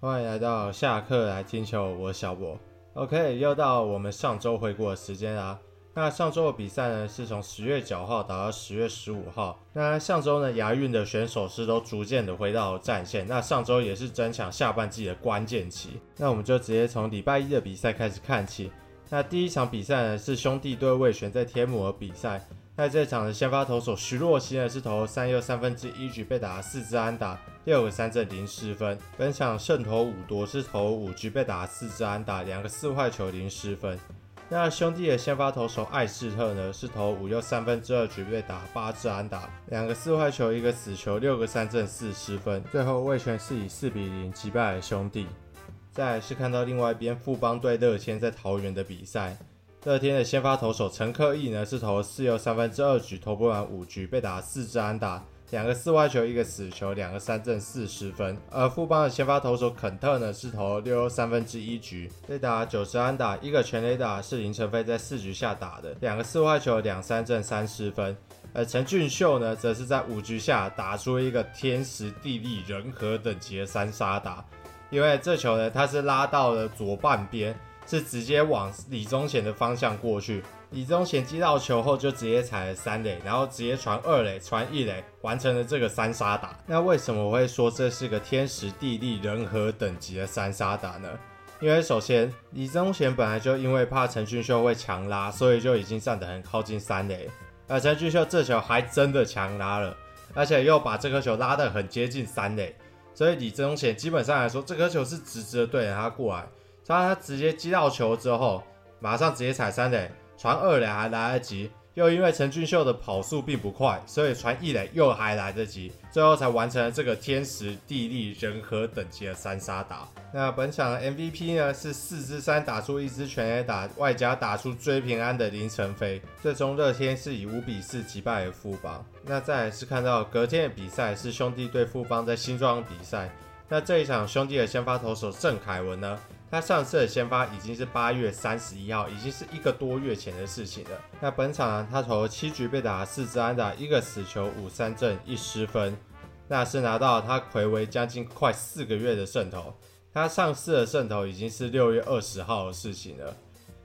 欢迎来到下课来听球，我是小博。OK，又到我们上周回顾的时间啦。那上周的比赛呢，是从十月九号打到十月十五号。那上周呢，亚运的选手是都逐渐的回到战线。那上周也是争抢下半季的关键期。那我们就直接从礼拜一的比赛开始看起。那第一场比赛呢，是兄弟对味全在天母的比赛。在这场的先发投手徐若曦呢，是投三又三分之一局被打四支安打，六个三振零失分。本场胜投五夺是投五局被打四支安打，两个四坏球零失分。那兄弟的先发投手艾士特呢，是投五又三分之二局被打八支安打，两个四坏球一个死球，六个三振四失分。最后味全是以四比零击败了兄弟。再来是看到另外一边富邦对乐天在桃园的比赛。乐天的先发投手陈克义呢，是投四又三分之二局，投不完五局，被打四支安打，两个四坏球，一个死球，两个三振，四十分。而富邦的先发投手肯特呢，是投六又三分之一局，被打九十安打，一个全垒打，是林承飞在四局下打的，两个四坏球，两三振，三失分。而陈俊秀呢，则是在五局下打出一个天时地利人和等级的三杀打，因为这球呢，他是拉到了左半边。是直接往李宗贤的方向过去，李宗贤接到球后就直接踩了三垒，然后直接传二垒，传一垒，完成了这个三杀打。那为什么我会说这是个天时地利人和等级的三杀打呢？因为首先李宗贤本来就因为怕陈俊秀会强拉，所以就已经站得很靠近三垒，而陈俊秀这球还真的强拉了，而且又把这颗球拉得很接近三垒，所以李宗贤基本上来说，这颗球是直直的对着他过来。他直接击到球之后，马上直接踩三垒，传二垒还来得及，又因为陈俊秀的跑速并不快，所以传一垒又还来得及，最后才完成了这个天时地利人和等级的三杀打。那本场 MVP 呢是四支三打出一支全垒打，外加打出追平安的林承飞，最终乐天是以五比四击败了富邦。那再来是看到隔天的比赛是兄弟对富邦在新庄比赛，那这一场兄弟的先发投手郑凯文呢，他上次的先发已经是八月三十一号，已经是一个多月前的事情了。那本场呢，他投七局被打四支安打，一个死球，五三振，一失分，那是拿到他睽违将近快四个月的胜投。他上次的胜投已经是六月二十号的事情了。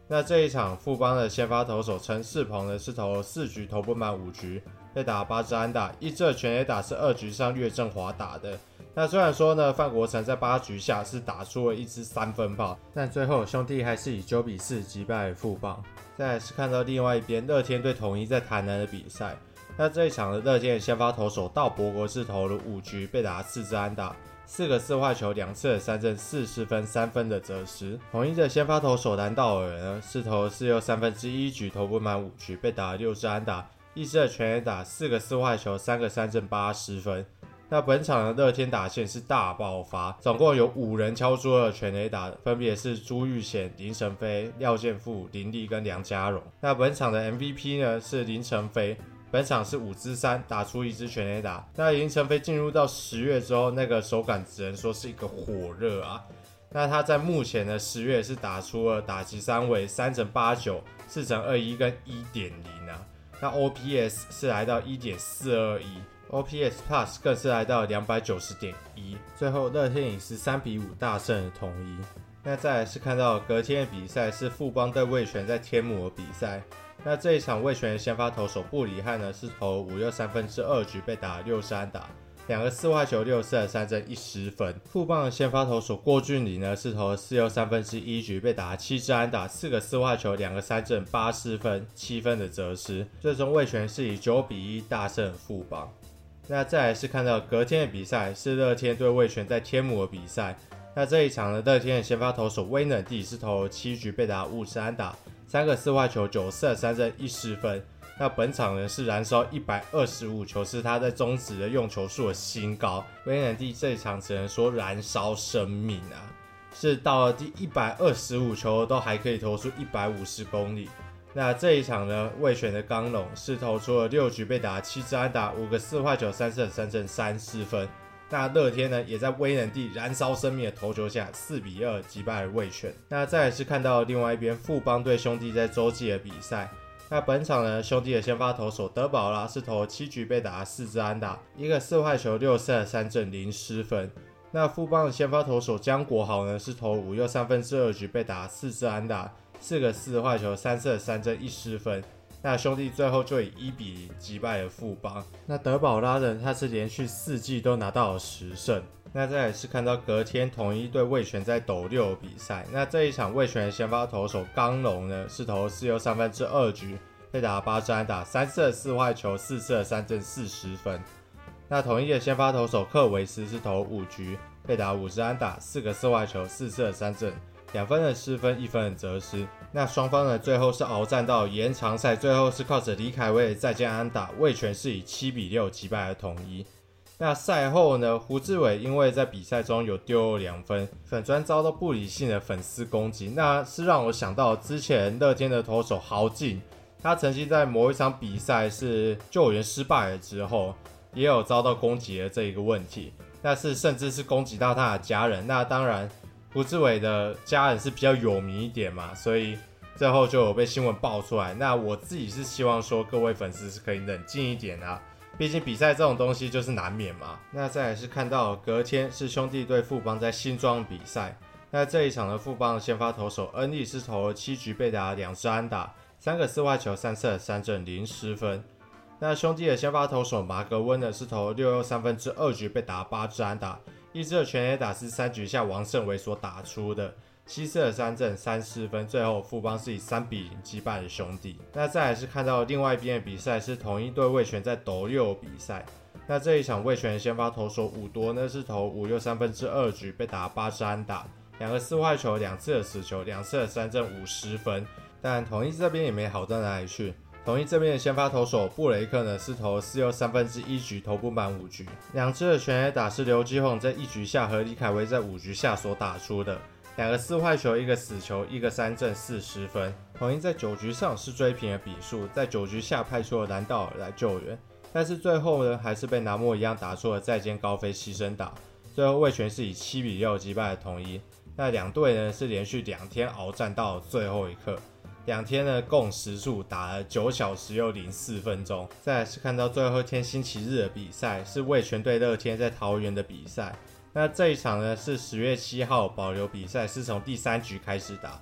那这一场富邦的先发投手陈世鹏呢，是投四局投不满五局，被打八支安打，一支全垒打是二局上岳振华打的。那虽然说呢，范国成在八局下是打出了一支三分炮，但最后兄弟还是以九比四击败了富邦。再来是看到另外一边乐天对统一在台南的比赛，那这一场的乐天先发投手道伯国是投了五局被打四支安打，四个四坏球，两次三振，四十分三分的责失。统一的先发投手蓝道尔呢是投四又三分之一局，投不满五局被打六支安打，一支的全垒打，四个四坏球，三个三振，八十分。那本场的乐天打线是大爆发，总共有五人敲出了全垒打，分别是朱玉贤、林承飞、廖健富、林立跟梁家荣。那本场的 MVP 呢是林承飞，本场是五支三打出一支全垒打。那林承飞进入到十月之后，那个手感只能说是一个火热啊。那他在目前的十月是打出了打击三围三成八九、四成二一跟一点零啊。那 OPS 是来到一点四二一。OPS Plus 更是来到两百九十点一，最后乐天以十三比五大胜了统一。那再来是看到隔天的比赛是富邦对味全在天母的比赛。那这一场味全的先发投手布里汉呢是投五又三分之二局被打六支安打，两个四坏球六次的三振一失分。富邦的先发投手郭俊麟呢是投四又三分之一局被打七支安打，四个四坏球两个三振八失分七分的折失。最终味全是以九比一大胜富邦。那再来是看到隔天的比赛，是乐天对味全在天母的比赛。那这一场呢，乐天的先发投手威能帝是投了七局被打五支安打，三个四坏球九次三振一失分。那本场呢是燃烧一百二十五球，是他在中职的用球数的新高。威能帝这一场只能说燃烧生命啊，是到了第一百二十五球都还可以投出一百五十公里。那这一场呢，味全的刚龙是投出了六局被打七支安打，五个四坏球，三胜三振，三失分。那乐天呢，也在威能帝燃烧生命的投球下，四比二击败了味全。那再来是看到另外一边富邦队兄弟在洲际的比赛。那本场呢，兄弟的先发投手德保拉是投七局被打四支安打，一个四坏球，六胜三振，零失分。那富邦的先发投手江国豪呢，是投五又三分之二局被打四支安打，四个四坏球，三射三振一失分。那兄弟最后就以一比零击败了富邦。那德保拉人他是连续四季都拿到了十胜。那再来是看到隔天统一对味全在斗六比赛，那这一场味全的先发投手刚龙呢是投四又三分之二局，被打八支安打，三次四坏球，四次三振四十分。那统一的先发投手克维斯是投五局，被打五支安打，四个四坏球，四次三振，两分的失分，一分的责失。那双方呢最后是鏖战到延长赛，最后是靠着李凯威的再见安打，味全是以七比六击败了统一。那赛后呢，胡志伟因为在比赛中有丢了两分，粉专遭到不理性的粉丝攻击，那是让我想到之前乐天的投手豪进，他曾经在某一场比赛是救援失败了之后，也有遭到攻击的这一个问题，那是甚至是攻击到他的家人。那当然，胡志伟的家人是比较有名一点嘛，所以最后就有被新闻爆出来。那我自己是希望说，各位粉丝是可以冷静一点啊。毕竟比赛这种东西就是难免嘛。那再来是看到隔天是兄弟对富邦在新庄比赛。那这一场的富邦的先发投手恩利是投了七局被打两支安打，三个四坏球，三次三振零失分。那兄弟的先发投手马格温呢是投六又三分之二局被打八支安打，一支的全垒打是三局下王胜伟所打出的。七次的三振三失分，最后富邦是以三比零击败了兄弟。那再来是看到另外一边的比赛，是同一队魏全在斗六比赛。那这一场魏全先发投手五多呢是投五六三分之二局被打八支安打，两个四坏球，两次的死球，两次的三振五十分。但统一这边也没好到哪里去。统一这边的先发投手布雷克呢是投四又三分之一局投不满五局，两支的全垒打是刘基宏在一局下和李凯威在五局下所打出的。两个四坏球，一个死球，一个三振，四十分。统一在九局上是追平了比数，在九局下派出了兰道尔来救援，但是最后呢，还是被南莫一样打出了再见高飞牺牲打。最后魏全是以七比六击败了统一。那两队呢是连续两天鏖战到最后一刻，两天呢共时数打了九小时又零四分钟。再来是看到最后一天星期日的比赛，是为全队乐天在桃园的比赛。那这一场呢是十月七号保留比赛，是从第三局开始打。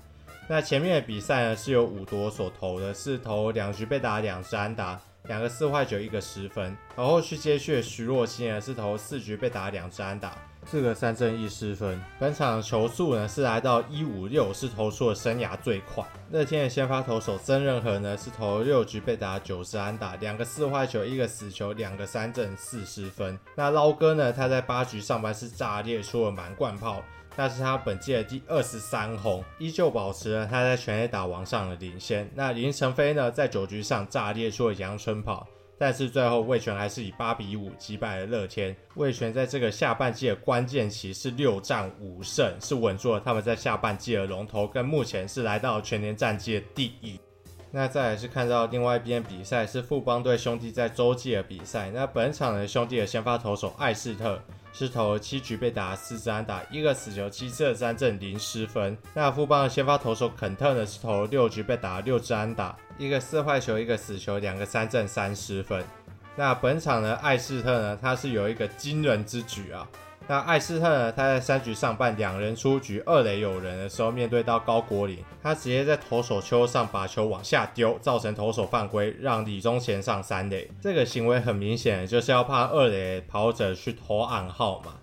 那前面的比赛呢是由五夺所投的，是投两局被打两支安打，两个四坏球一个失分。然后去接续的徐若欣呢是投四局被打两支安打。四个三振一失分，本场球速呢是来到一五六，是投出了生涯最快。乐天的先发投手曾仁和呢是投六局被打九支安打，两个四坏球，一个死球，两个三振四失分。那捞哥呢他在八局上半是炸裂出了满贯炮，那是他本季的第二十三轰，依旧保持了他在全垒打王上的领先。那林晨飞呢在九局上炸裂出了阳春炮。但是最后魏全还是以八比五击败了乐天。魏全在这个下半季的关键期是六战五胜，是稳住了他们在下半季的龙头，跟目前是来到全年战绩的第一。那再来是看到另外一边比赛是富邦队兄弟在洲际的比赛。那本场的兄弟的先发投手艾斯特。是投七局被打四支安打，一个死球，七次三振零失分。那富邦的先发投手肯特呢是投六局被打六支安打，一个四坏球，一个死球，两个三振三失分。那本场呢艾斯特呢他是有一个惊人之举啊。那艾斯特呢？他在三局上半两人出局，二垒有人的时候，面对到高国林，他直接在投手丘上把球往下丢，造成投手犯规，让李宗贤上三垒。这个行为很明显就是要怕二垒跑者去投暗号嘛。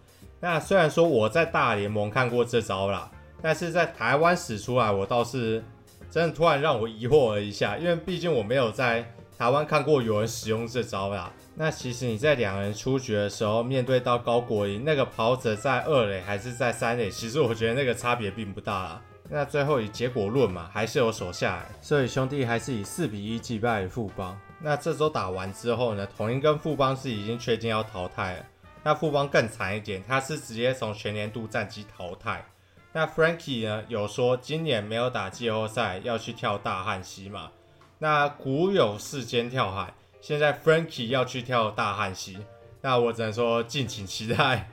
那虽然说我在大联盟看过这招啦，但是在台湾使出来，我倒是真的突然让我疑惑了一下，因为毕竟我没有在台湾看过有人使用这招啦。那其实你在两人出局的时候，面对到高国林那个跑者在二垒还是在三垒，其实我觉得那个差别并不大啦。那最后以结果论嘛，还是有守下来，所以兄弟还是以四比一击败了富邦。那这周打完之后呢，统一跟富邦是已经确定要淘汰了。那富邦更惨一点，他是直接从全年度战绩淘汰。那 Frankie 呢有说今年没有打季后赛，要去跳大汉溪嘛？那古有世间跳海。现在 Frankie 要去跳大汉溪，那我只能说敬请期待。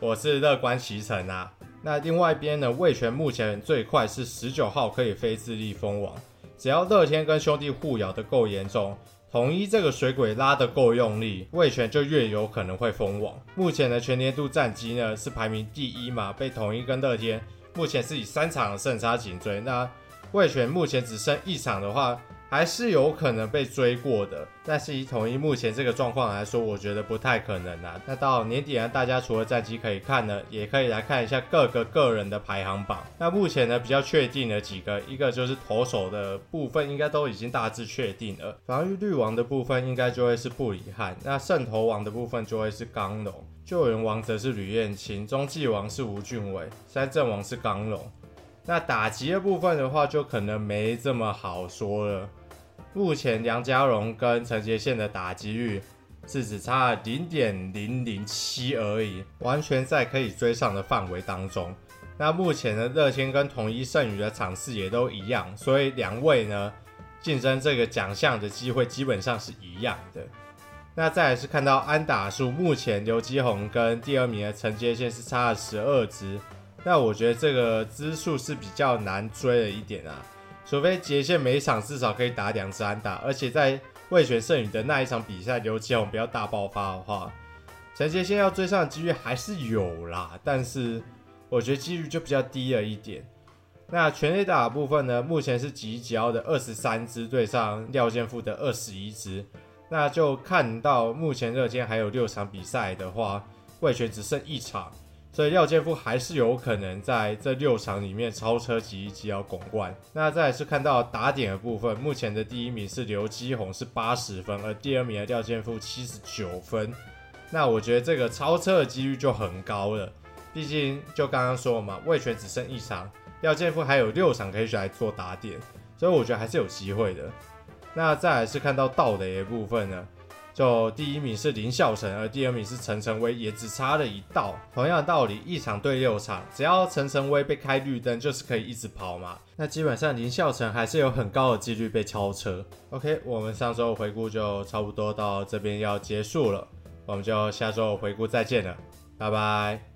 我是乐观其成啊。那另外一边呢，味全目前最快是十九号可以飞自立封王，只要乐天跟兄弟互咬的够严重，统一这个水鬼拉得够用力，味全就越有可能会封王。目前的全年度战绩呢是排名第一嘛，被统一跟乐天目前是以三场胜差紧追。那味全目前只剩一场的话。还是有可能被追过的，但是以统一目前这个状况来说，我觉得不太可能啊。那到年底呢，大家除了战绩可以看呢，也可以来看一下各个个人的排行榜。那目前呢，比较确定的几个，一个就是投手的部分，应该都已经大致确定了。防御率王的部分，应该就会是布里汉；那胜投王的部分就会是刚龙；救援王则是吕彦青；中继王是吴俊伟；三振王是刚龙。那打击的部分的话，就可能没这么好说了。目前梁家荣跟陈杰宪的打击率是只差零点零零七而已，完全在可以追上的范围当中。那目前的乐天跟统一剩余的场次也都一样，所以两位呢竞争这个奖项的机会基本上是一样的。那再来是看到安打数，目前刘基宏跟第二名的陈杰宪是差了十二支，那我觉得这个支数是比较难追的一点啊。除非杰宪每一场至少可以打两支安打，而且在味全胜宇的那一场比赛，刘基鸿不要大爆发的话，陈杰宪要追上的几率还是有啦，但是我觉得几率就比较低了一点。那全垒打的部分呢，目前是吉吉奥的二十三支对上廖健富的二十一支，那就看到目前热天还有六场比赛的话，味全只剩一场。所以廖健富还是有可能在这六场里面超车吉吉要巩冠。那再来是看到打点的部分，目前的第一名是刘基宏是八十分，而第二名的廖健富七十九分。那我觉得这个超车的几率就很高了，毕竟就刚刚说了嘛，魏全只剩一场，廖健富还有六场可以去来做打点，所以我觉得还是有机会的。那再来是看到盗雷的部分呢？就第一名是林孝成，而第二名是陈晨威，也只差了一道。同样的道理，一场对六场，只要陈晨威被开绿灯，就是可以一直跑嘛。那基本上林孝成还是有很高的几率被超车。OK，我们上周回顾就差不多到这边要结束了，我们就下周回顾再见了，拜拜。